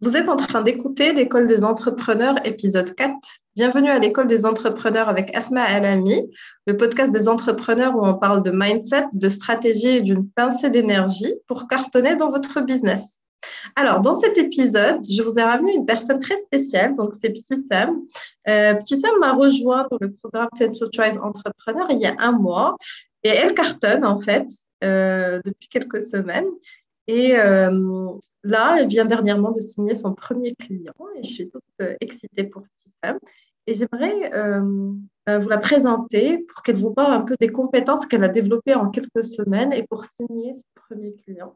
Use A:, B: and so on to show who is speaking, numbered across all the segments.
A: Vous êtes en train d'écouter l'école des entrepreneurs épisode 4. Bienvenue à l'école des entrepreneurs avec Asma Alami, le podcast des entrepreneurs où on parle de mindset, de stratégie et d'une pincée d'énergie pour cartonner dans votre business. Alors, dans cet épisode, je vous ai ramené une personne très spéciale, donc c'est Psy Sam. Euh, Sam m'a rejoint dans le programme Ten to Drive Entrepreneur il y a un mois et elle cartonne en fait euh, depuis quelques semaines. Et euh, là, elle vient dernièrement de signer son premier client et je suis toute euh, excitée pour Tissam. Et j'aimerais euh, vous la présenter pour qu'elle vous parle un peu des compétences qu'elle a développées en quelques semaines et pour signer son premier client.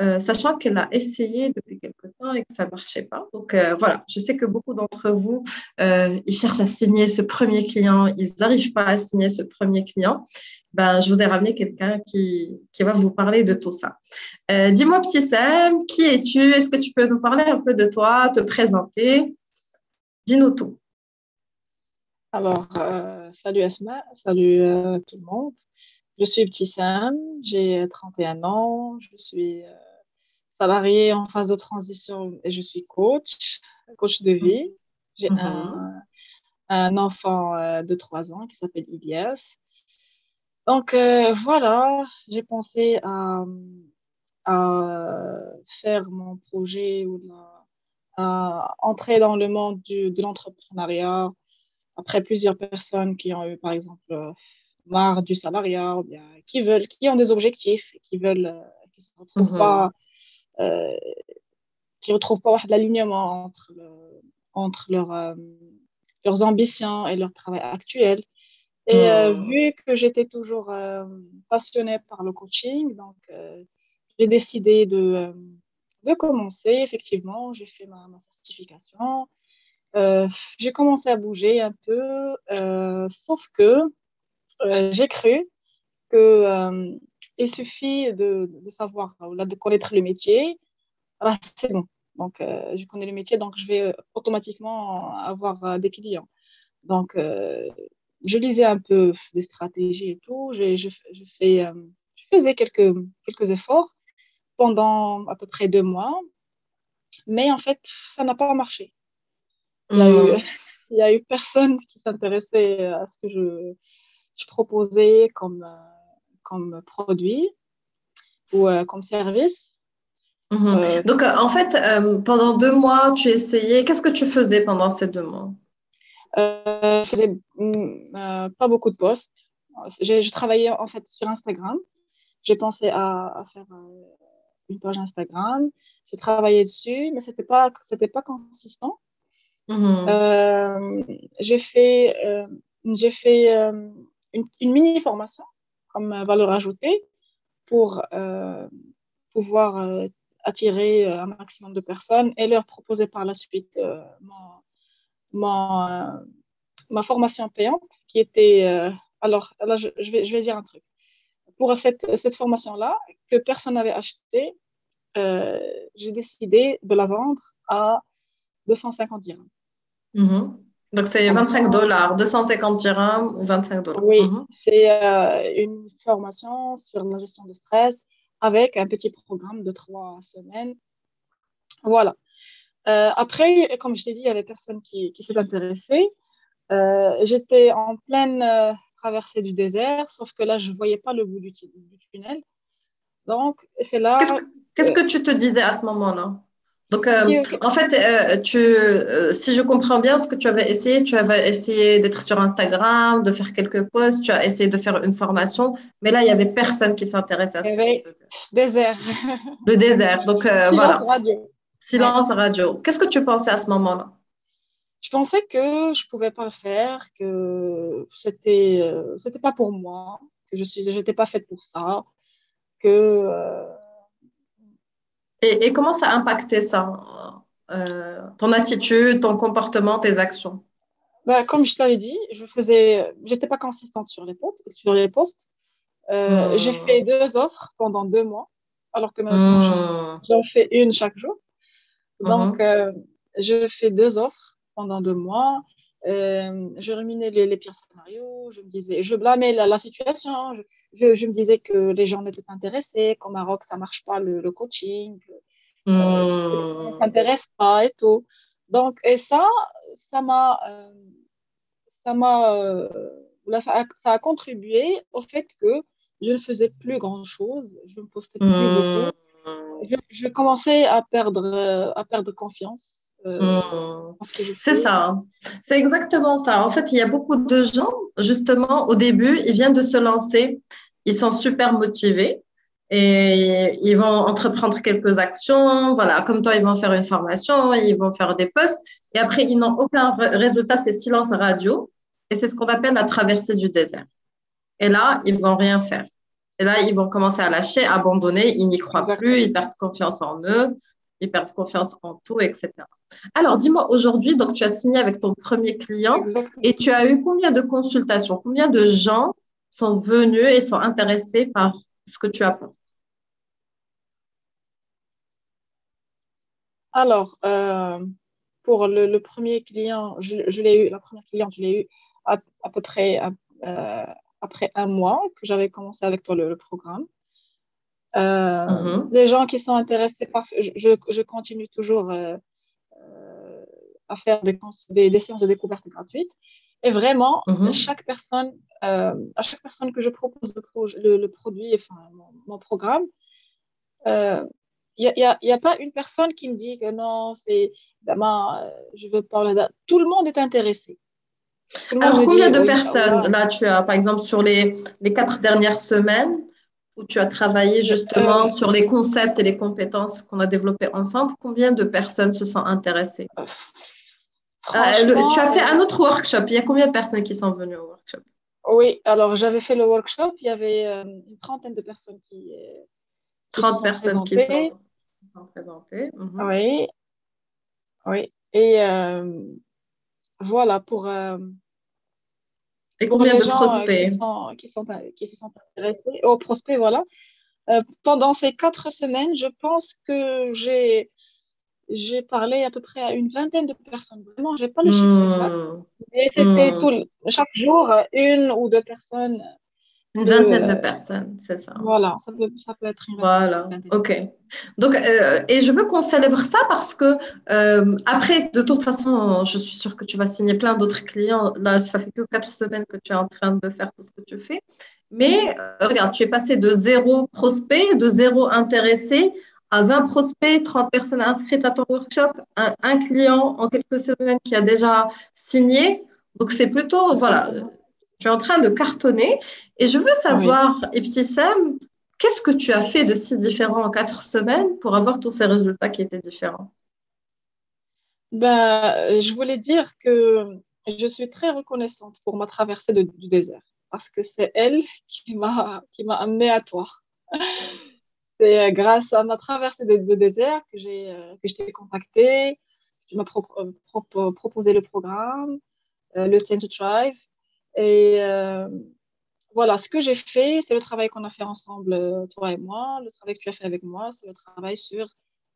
A: Euh, sachant qu'elle a essayé depuis quelque temps et que ça ne marchait pas. Donc euh, voilà, je sais que beaucoup d'entre vous, euh, ils cherchent à signer ce premier client, ils n'arrivent pas à signer ce premier client. Ben, je vous ai ramené quelqu'un qui, qui, va vous parler de tout ça. Dis-moi, petit Sam, qui es-tu? Est-ce que tu peux nous parler un peu de toi, te présenter? Dis-nous tout.
B: Alors, salut Asma, salut tout le monde. Je suis Petit Sam, j'ai 31 ans, je suis salariée en phase de transition et je suis coach, coach de vie. J'ai mm-hmm. un, enfant euh, de 3 ans qui s'appelle Ilias. Donc euh, voilà, j'ai pensé à, faire mon projet ou à entrer dans le monde de l'entrepreneuriat après plusieurs personnes qui ont eu, par exemple, marre du salariat, ou bien qui veulent, qui ont des objectifs, qui veulent, euh, qui ne retrouvent mhm. pas, euh, qui retrouvent pas l'alignement entre, entre leur, euh, leurs ambitions et leur travail actuel. Et mhm. vu que j'étais toujours passionnée par le coaching, donc j'ai décidé de, de commencer. Effectivement, j'ai fait ma, ma certification. j'ai commencé à bouger un peu, sauf que euh, j'ai cru qu'il euh, suffit de, de savoir, de connaître le métier. c'est bon. Donc, euh, je connais le métier, donc je vais automatiquement avoir des clients. Donc, je lisais un peu des stratégies et tout. Je, je, fais, je faisais quelques, quelques efforts pendant à peu près deux mois. Mais en fait, ça n'a pas marché. Il y a, eu, mmh. il y a eu personne qui s'intéressait à ce que je, je proposais comme, euh, comme produit ou euh, comme service.
A: Mhm. Euh, Donc, en fait, pendant deux mois, tu essayais. Qu'est-ce que tu faisais pendant ces deux mois?
B: Je faisais mm, pas beaucoup de posts. Je, travaillais en fait sur Instagram. J'ai pensé à, faire une page Instagram. J'ai travaillé dessus, mais c'était pas c'était pas consistant. Mhm. j'ai fait j'ai fait une, mini formation comme valeur ajoutée pour euh, pouvoir euh, attirer euh, un maximum de personnes et leur proposer par la suite ma formation payante qui était alors là je, vais, je vais dire un truc pour cette, cette formation là que personne n'avait acheté j'ai décidé de la vendre à 250 dirhams.
A: Mm-hmm. Donc, c'est 25 dollars, 250 dirhams ou 25 dollars.
B: Oui, mhm. c'est euh, une formation sur la gestion de stress avec un petit programme de trois semaines. Voilà. Euh, après, comme je t'ai dit, il y avait personne qui, qui s'est intéressé. Euh, j'étais en pleine traversée du désert, sauf que là, je ne voyais pas le bout du, tunnel. Donc, c'est là.
A: Qu'est-ce que tu te disais à ce moment-là? Donc, euh, en fait, euh, tu, euh, si je comprends bien ce que tu avais essayé, tu avais essayé d'être sur Instagram, de faire quelques posts, tu as essayé de faire une formation, mais là, il n'y avait personne qui s'intéressait à ce que
B: tu Désert.
A: Le désert. Donc, voilà. Radio. Silence radio. Qu'est-ce que tu pensais à ce moment-là?
B: Je pensais que je ne pouvais pas le faire, que c'était c'était pas pour moi, que je n'étais pas faite pour ça, que
A: et, comment ça a impacté ça euh, Ton attitude, ton comportement, tes actions?
B: Bah, Comme je t'avais dit, je faisais, j'étais pas consistante sur les posts. Sur les posts. Euh, hmm. J'ai fait deux offres pendant deux mois, alors que maintenant hmm. j'en fais une chaque jour. Donc, hmm. euh, je fais deux offres pendant deux mois. je ruminais les, pires scénarios. Je me disais, je blâmais la, situation. Je, je, me disais que les gens n'étaient pas intéressés, qu'au Maroc, ça marche pas le, coaching, ne s'intéressent pas et tout. Donc, et ça, ça m'a, ça m'a, ça, a, contribué au fait que je ne faisais plus grand-chose, je ne postais plus beaucoup. Je, je, commençais à perdre, à perdre confiance
A: euh, hmm. C'est ça, hein. c'est exactement ça. En fait, il y a beaucoup de gens, justement, au début, ils viennent de se lancer, ils sont super motivés et ils vont entreprendre quelques actions. Voilà, comme toi, ils vont faire une formation, ils vont faire des posts et après, ils n'ont aucun résultat, c'est silence radio et c'est ce qu'on appelle la traversée du désert. Et là, ils vont rien faire. Et là, ils vont commencer à lâcher, abandonner, ils n'y croient plus, ils perdent confiance en eux, ils perdent confiance en tout, etc. Alors, dis-moi aujourd'hui, donc tu as signé avec ton premier client et tu as eu combien de consultations? Combien de gens sont venus et sont intéressés par ce que tu apportes?
B: Alors, euh, pour le, premier client, je, l'ai eu, la première cliente, je l'ai eu à, peu près euh, après un mois que j'avais commencé avec toi le programme. Euh, mhm. Les gens qui sont intéressés parce que je, je continue toujours euh, euh, à faire des, des, séances de découverte gratuites. Et vraiment, mhm. chaque personne, à chaque personne que je propose le, le, produit, enfin mon, programme, il n'y a, pas une personne qui me dit que non, c'est je veux pas. Tout le monde est intéressé.
A: Alors, combien de personnes, là, tu as, par exemple, sur les, les quatre dernières semaines, où tu as travaillé justement euh, sur les concepts et les compétences qu'on a développés ensemble. Combien de personnes se sont intéressées? Euh, Tu as fait un autre workshop. Il y a combien de personnes qui sont venues au workshop?
B: Oui, alors j'avais fait le workshop. Il y avait euh, une trentaine de personnes qui.
A: 30 personnes qui sont, présentées.
B: Mhm. Oui. Oui. Et voilà, pour
A: et combien de euh, prospects
B: qui, sont, qui, se sont intéressés aux prospects, voilà. Euh, pendant ces quatre semaines, je pense que j'ai j'ai parlé à peu près à une vingtaine de personnes. Vraiment, je n'ai pas le chiffre exact. Et c'était hmm. tout, chaque jour, une ou deux personnes
A: une vingtaine de personnes, c'est ça.
B: Voilà, ça peut, ça peut être une
A: Voilà, ok. Donc, euh, et je veux qu'on célèbre ça parce que euh, après, de toute façon, je suis sûre que tu vas signer plein d'autres clients. Là, ça fait que quatre semaines que tu es en train de faire tout ce que tu fais. Mais euh, regarde, tu es passé de zéro prospect, de zéro intéressé à 20 prospects, 30 personnes inscrites à ton workshop, un, un client en quelques semaines qui a déjà signé. Donc, c'est plutôt, voilà, tu es en train de cartonner. Et je veux savoir, oui. Sam, qu'est-ce que tu as fait de si différent en quatre semaines pour avoir tous ces résultats qui étaient différents?
B: Ben, Je voulais dire que je suis très reconnaissante pour ma traversée du désert parce que c'est elle qui m'a amenée à toi. c'est grâce à ma traversée du désert que j'ai euh, que je t'ai contacté, tu m'as euh, proposé le programme, euh, le Ten to Thrive. Et euh, voilà, ce que j'ai fait, c'est le travail qu'on a fait ensemble, euh, toi et moi. Le travail que tu as fait avec moi, c'est le travail sur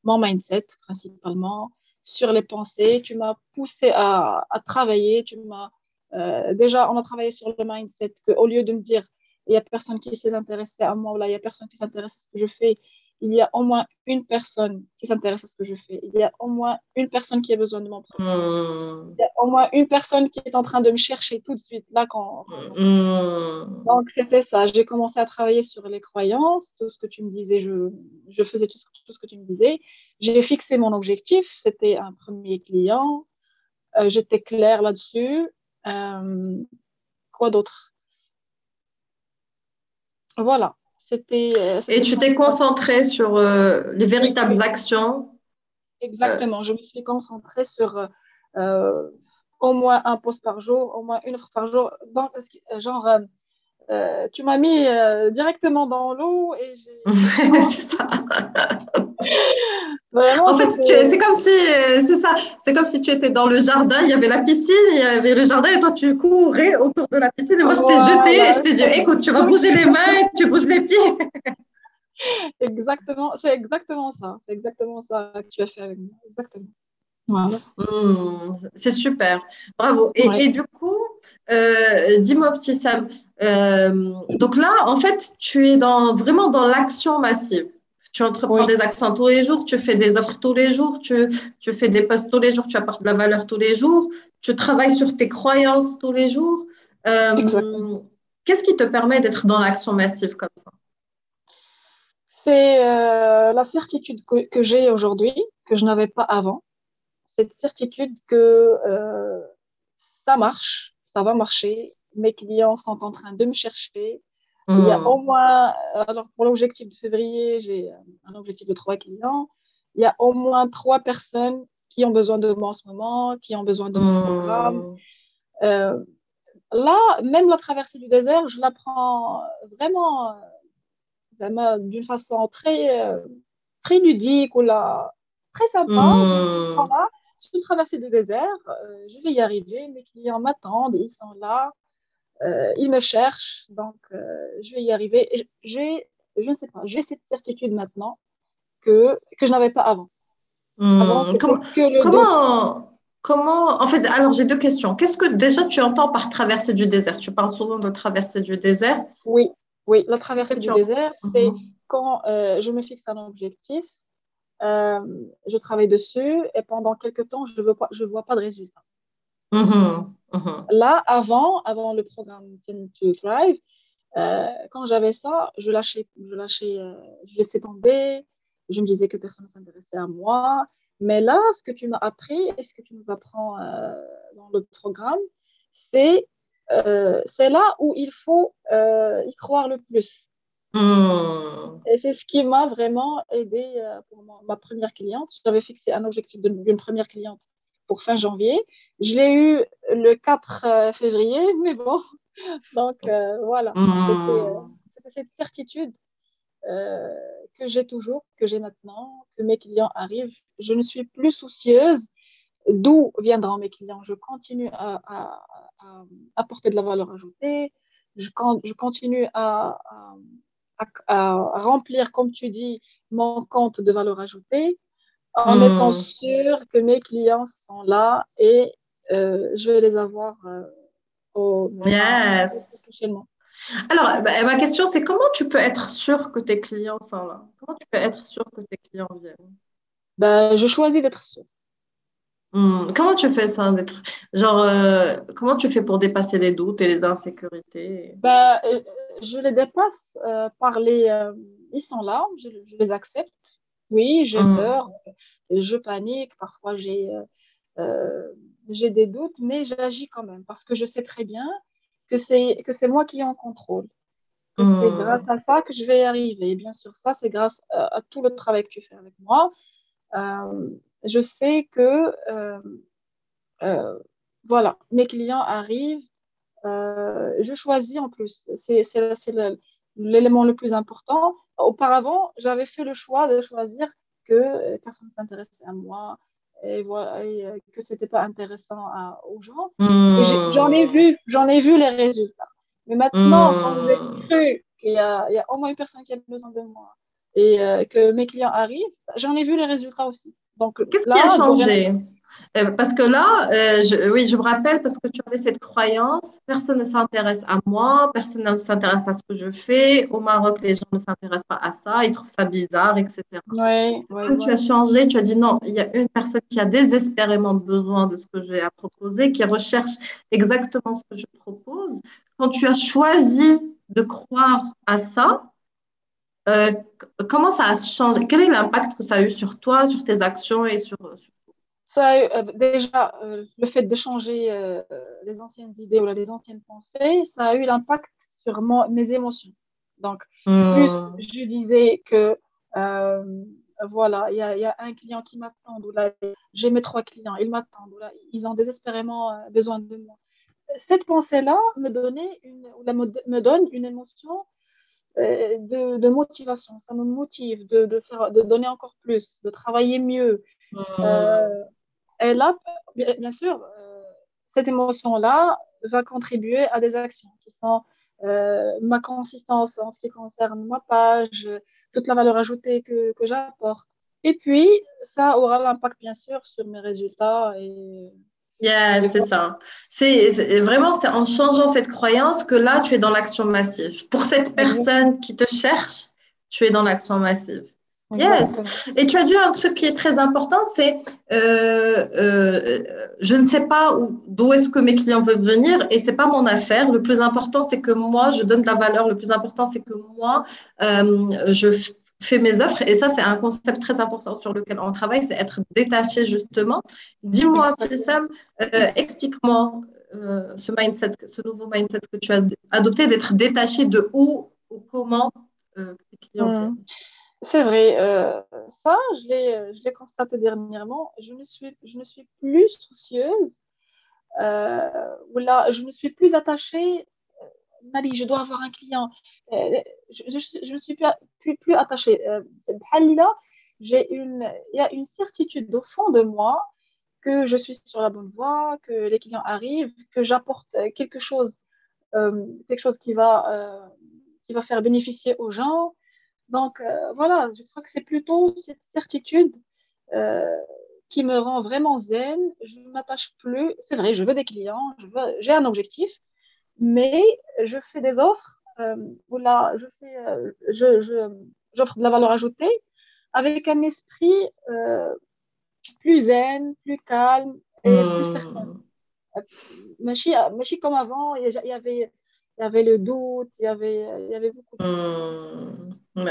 B: mon mindset principalement, sur les pensées. Tu m'as poussé à, à, travailler. Tu m'as euh, déjà, on a travaillé sur le mindset qu'au lieu de me dire il n'y a personne qui s'est intéressé à moi, là, il n'y a personne qui s'intéresse à ce que je fais, il y a au moins une personne qui s'intéresse à ce que je fais. Il y a au moins une personne qui a besoin de mon. Hmm. Il y a au moins une personne qui est en train de me chercher tout de suite là quand. Hmm. Donc c'était ça. J'ai commencé à travailler sur les croyances, tout ce que tu me disais, je, je faisais tout ce, tout ce, que tu me disais. J'ai fixé mon objectif. C'était un premier client. Euh, J'étais claire là-dessus. Euh, quoi d'autre? Voilà.
A: Euh, et tu t'es concentré sur euh, les véritables actions.
B: Exactement. Je me suis concentrée sur euh, au moins un poste par jour, au moins une offre par jour. Genre, tu m'as mis directement dans l'eau et j'ai.
A: c'est ça. en fait, c'est comme si, c'est ça, c'est comme si tu étais dans le jardin, il y avait la piscine, il y avait le jardin et toi tu courais autour de la piscine et moi je t'ai jeté et je t'ai dit, écoute, tu vas bouger les mains et tu bouges les pieds.
B: exactement, c'est exactement ça, c'est exactement ça que tu as fait avec moi, exactement. Voilà.
A: Hmm, c'est super, bravo. Et, et du coup, euh, dis-moi, petit Sam, euh, donc là, en fait, tu es dans, vraiment dans l'action massive Tu entreprends des actions tous les jours, tu fais des offres tous les jours, tu, tu fais des posts tous les jours, tu apportes de la valeur tous les jours, tu travailles sur tes croyances tous les jours. Euh, qu'est-ce qui te permet d'être dans l'action massive comme ça?
B: C'est euh, la certitude que, que j'ai aujourd'hui, que je n'avais pas avant. Cette certitude que euh, ça marche, ça va marcher, mes clients sont en train de me chercher, il y a hmm. au moins, alors pour l'objectif de février, j'ai un objectif de trois clients. Il y a au moins trois personnes qui ont besoin de moi en ce moment, qui ont besoin de mon hmm. programme. Euh, là, même la traversée du désert, je la prends vraiment, d'une façon très, euh, très ludique ou là, très sympa. Mmh. Voilà, sur traversée du désert, euh, je vais y arriver. Mes clients m'attendent, ils sont là. Euh, il me cherche, donc euh, je vais y arriver. J'ai, je ne sais pas, j'ai cette certitude maintenant que, que je n'avais pas avant.
A: Hmm, comment, comment, en fait, alors j'ai deux questions. Qu'est-ce que déjà tu entends par traverser du désert? Tu parles souvent de traverser du désert.
B: Oui, oui, la traversée du désert, c'est mhm. quand euh, je me fixe un objectif, je travaille dessus et pendant quelques temps, je ne vois pas de résultat. Mhm. Mhm. Là, avant, avant le programme Tend to Thrive, euh, quand j'avais ça, je lâchais, je lâchais, euh, je laissais tomber. Je me disais que personne ne s'intéressait à moi. Mais là, ce que tu m'as appris et ce que tu nous apprends euh, dans le programme, c'est c'est là où il faut y croire le plus. Hmm. Et c'est ce qui m'a vraiment aidé pour ma, première cliente. J'avais fixé un objectif d'une première cliente pour fin janvier. Je l'ai eu le 4 euh, février, mais bon, donc euh, voilà, hmm. c'était cette certitude euh, que j'ai toujours, que j'ai maintenant, que mes clients arrivent. Je ne suis plus soucieuse d'où viendront mes clients. Je continue à, apporter de la valeur ajoutée. Je, je continue à, remplir, comme tu dis, mon compte de valeur ajoutée en étant hmm. sûr que mes clients sont là et euh, je vais les avoir euh, au
A: yes. prochainement. Alors, bah, ma question, c'est comment tu peux être sûr que tes clients sont là? Comment tu peux être sûr que tes clients viennent?
B: Bah, Je choisis d'être sûr.
A: Hmm. Comment tu fais ça d'être genre euh, comment tu fais pour dépasser les doutes et les insécurités?
B: Bah, je les dépasse par les ils sont là je, je les accepte oui, j'ai mmh. peur, je panique, parfois j'ai euh, euh, j'ai des doutes, mais j'agis quand même parce que je sais très bien que c'est moi qui ai en contrôle, que c'est mmh. grâce à ça que je vais y arriver. Et bien sûr, ça c'est grâce à, tout le travail que tu fais avec moi. Euh, je sais que voilà, mes clients arrivent. je choisis en plus. C'est l'élément le plus important auparavant, j'avais fait le choix de choisir que euh, personne ne s'intéressait à moi et voilà et euh, que c'était pas intéressant aux gens. Hmm. J'en ai vu, j'en ai vu les résultats. Mais maintenant, quand j'ai hmm. cru qu'il y, a au moins une personne qui a besoin de moi et euh, que mes clients arrivent, j'en ai vu les résultats aussi.
A: Donc, qu'est-ce qui a changé? euh, parce que là, euh, je, oui, je me rappelle parce que tu avais cette croyance, personne ne s'intéresse à moi, personne ne s'intéresse à ce que je fais. Au Maroc, les gens ne s'intéressent pas à ça, ils trouvent ça bizarre, etc. Quand tu as changé, tu as dit non, il y a une personne qui a désespérément besoin de ce que j'ai à proposer, qui recherche exactement ce que je propose. Quand tu as choisi de croire à ça, euh, comment ça a changé? Quel est l'impact que ça a eu sur toi, sur tes actions et sur, sur
B: euh, déjà, euh, le fait de changer les anciennes idées ou les anciennes pensées, ça a eu l'impact sur mes émotions. Donc, hmm. plus je disais que, voilà, il y, y, a un client qui m'attend, ou là, j'ai mes trois clients, ils m'attendent, ou là, ils ont désespérément besoin de moi. Cette pensée-là me, donnait une, me donne une émotion de, de, motivation. Ça me motive de, de, faire, de donner encore plus, de travailler mieux. Hmm. Et là, bien sûr, euh, cette émotion-là va contribuer à des actions qui sont euh, ma consistance en ce qui concerne ma page, toute la valeur ajoutée que, que j'apporte. Et puis, ça aura l'impact, bien sûr, sur mes résultats. Et...
A: Yeah, c'est ça. C'est vraiment c'est en changeant cette croyance que là, tu es dans l'action massive. Pour cette personne qui te cherche, tu es dans l'action massive. Yes. Et tu as dit un truc qui est très important, c'est euh, euh, je ne sais pas d'où est-ce que mes clients veulent venir et c'est pas mon affaire. Le plus important, c'est que moi, je donne de la valeur. Le plus important, c'est que moi, euh, je fais mes offres. Et ça, c'est un concept très important sur lequel on travaille, c'est être détaché justement. Dis-moi, Tissam, explique-moi ce mindset, ce nouveau mindset que tu as adopté, d'être détaché de où ou comment tes clients.
B: Hmm. C'est vrai, euh, ça, je l'ai, euh, je l'ai constaté dernièrement. Je ne suis, je ne suis plus soucieuse, euh, ou là, je ne suis plus attachée. Marie, je dois avoir un client. je ne suis plus, plus, plus attachée. là, j'ai une, il y a une certitude au fond de moi que je suis sur la bonne voie, que les clients arrivent, que j'apporte quelque chose, quelque chose qui va, qui va faire bénéficier aux gens donc euh, voilà, je crois que c'est plutôt cette certitude euh, qui me rend vraiment zen. Je ne m'attache plus. C'est vrai, je veux des clients, j'ai un objectif, mais je fais des offres euh, là, je fais, je, j'offre de la valeur ajoutée avec un esprit plus zen, plus calme et plus certain. Machi, comme avant, il y avait, il y avait le doute, il y avait, il y avait beaucoup de...
A: Hmm.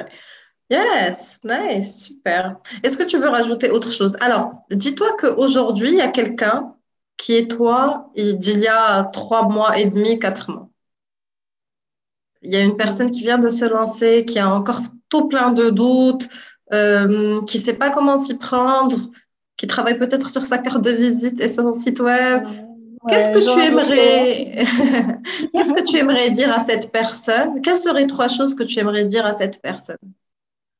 A: Yes, nice, super. Est-ce que tu veux rajouter autre chose? Alors, dis-toi qu'aujourd'hui, il y a quelqu'un qui est toi d'il y a trois mois et demi, quatre mois. Il y a une personne qui vient de se lancer, qui a encore tout plein de doutes, euh, qui ne sait pas comment s'y prendre, qui travaille peut-être sur sa carte de visite et son site web. Qu'est-ce que tu aimerais Qu'est-ce que tu aimerais dire à cette personne? Quelles seraient trois choses que tu aimerais dire à cette personne?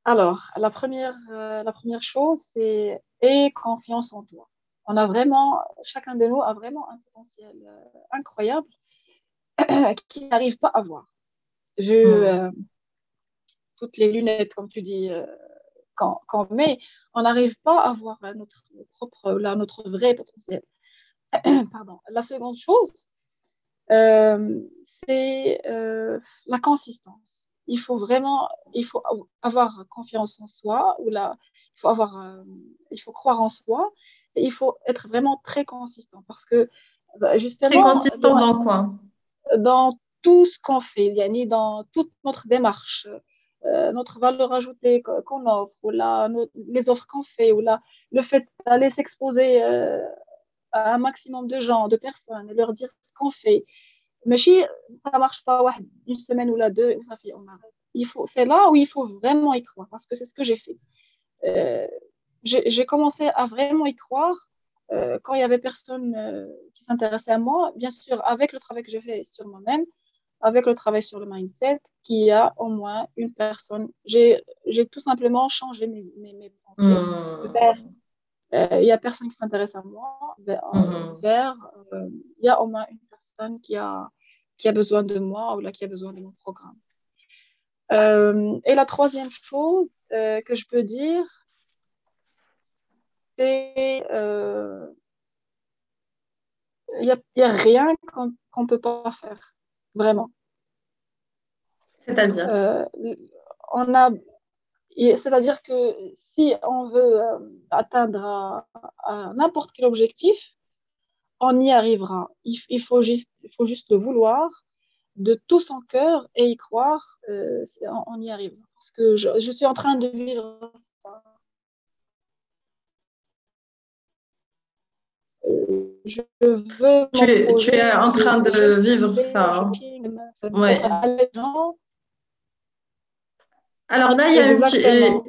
B: Alors, la première, euh, la première chose, c'est aie confiance en toi. On a vraiment, chacun de nous a vraiment un potentiel euh, incroyable qu'il n'arrive pas à voir. Vu hmm. euh, toutes les lunettes, comme tu dis, quand, quand, met, on n'arrive pas à voir notre propre, là, notre vrai potentiel. Pardon. La seconde chose, euh, c'est euh, la consistance. Il faut vraiment, il faut avoir confiance en soi, ou là, il faut avoir, euh, il faut croire en soi, il faut être vraiment très consistant parce que
A: bah, justement. Très consistant dans, quoi?
B: Dans tout ce qu'on fait, yani dans toute notre démarche. notre valeur ajoutée qu'on offre, ou là, les offres qu'on fait, ou là, le fait d'aller s'exposer un maximum de gens, de personnes, et leur dire ce qu'on fait. Mais si ça ne marche pas une semaine ou la deux, ça fait, on arrête. C'est là où il faut vraiment y croire, parce que c'est ce que j'ai fait. Euh, j'ai commencé à vraiment y croire euh, quand il y avait personne euh, qui s'intéressait à moi. Bien sûr, avec le travail que j'ai fait sur moi-même, avec le travail sur le mindset, qu'il y a au moins une personne. J'ai tout simplement changé mes, mes, pensées mmh. Euh, il n'y a personne qui s'intéresse à moi, vers, euh, il y a au moins une personne qui a, qui a besoin de moi ou là, qui a besoin de mon programme. Et la troisième chose que je peux dire, c'est il n'y a, y a, rien qu'on ne peut pas faire, vraiment.
A: C'est-à-dire?
B: On a c'est-à-dire que si on veut euh, atteindre n'importe quel objectif, on y arrivera. Il, faut juste, il faut juste le vouloir de tout son cœur et y croire, euh, on, y arrive. Parce que je, suis en train de vivre ça.
A: Je veux tu, es en train de vivre ça. Ouais. Alors là, il y a un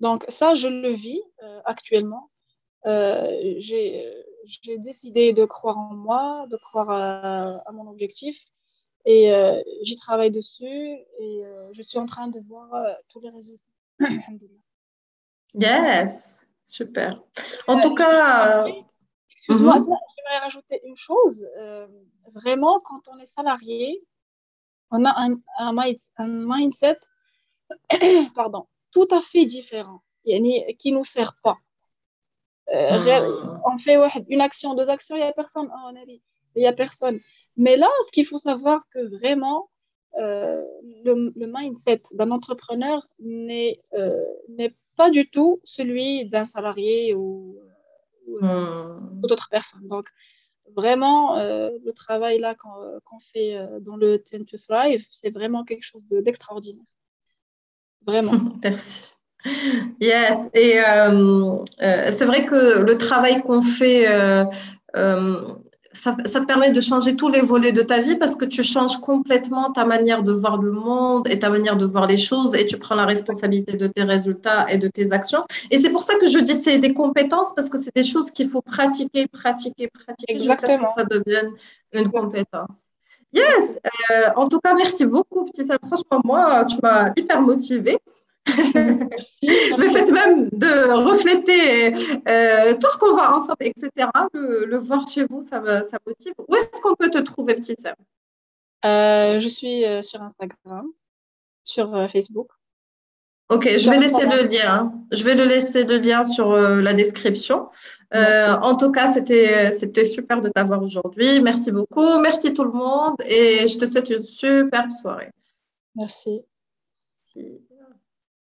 B: Donc ça, je le vis euh, actuellement. Euh, j'ai décidé de croire en moi, de croire à, mon objectif et euh, j'y travaille dessus et je suis en train de voir tous les résultats.
A: yes, super. En tout cas...
B: Excuse-moi, mhm. j'aimerais rajouter une chose. vraiment, quand on est salarié, on a un, un, mindset pardon, tout à fait différent, qui ne nous sert pas. Euh, hmm. On fait une action, deux actions, il n'y a personne. Oh, il n'y a personne. Mais là, ce qu'il faut savoir que vraiment, le, mindset d'un entrepreneur n'est pas du tout celui d'un salarié ou, hmm. d'autres personnes. Donc, vraiment, le travail là qu'on fait dans le Tend to Thrive, c'est vraiment quelque chose d'extraordinaire. vraiment.
A: Merci. Yes, et euh, euh, c'est vrai que le travail qu'on fait, euh, ça, ça, te permet de changer tous les volets de ta vie parce que tu changes complètement ta manière de voir le monde et ta manière de voir les choses et tu prends la responsabilité de tes résultats et de tes actions. Et c'est pour ça que je dis c'est des compétences parce que c'est des choses qu'il faut pratiquer, pratiquer, pratiquer jusqu'à ce que ça devienne une compétence. Yes, en tout cas, merci beaucoup, petit Franchement, moi, tu m'as hyper motivée. le fait même de refléter euh, tout ce qu'on voit ensemble, etc., le, voir chez vous, ça, ça motive. Où est-ce qu'on peut te trouver, petit Sam
B: euh, Je suis euh, sur Instagram, sur Facebook.
A: Ok, je vais laisser le lien. Je vais le laisser le lien sur la description. en tout cas, c'était c'était super de t'avoir aujourd'hui. Merci beaucoup. Merci tout le monde et je te souhaite une superbe soirée.
B: Merci.
A: Merci.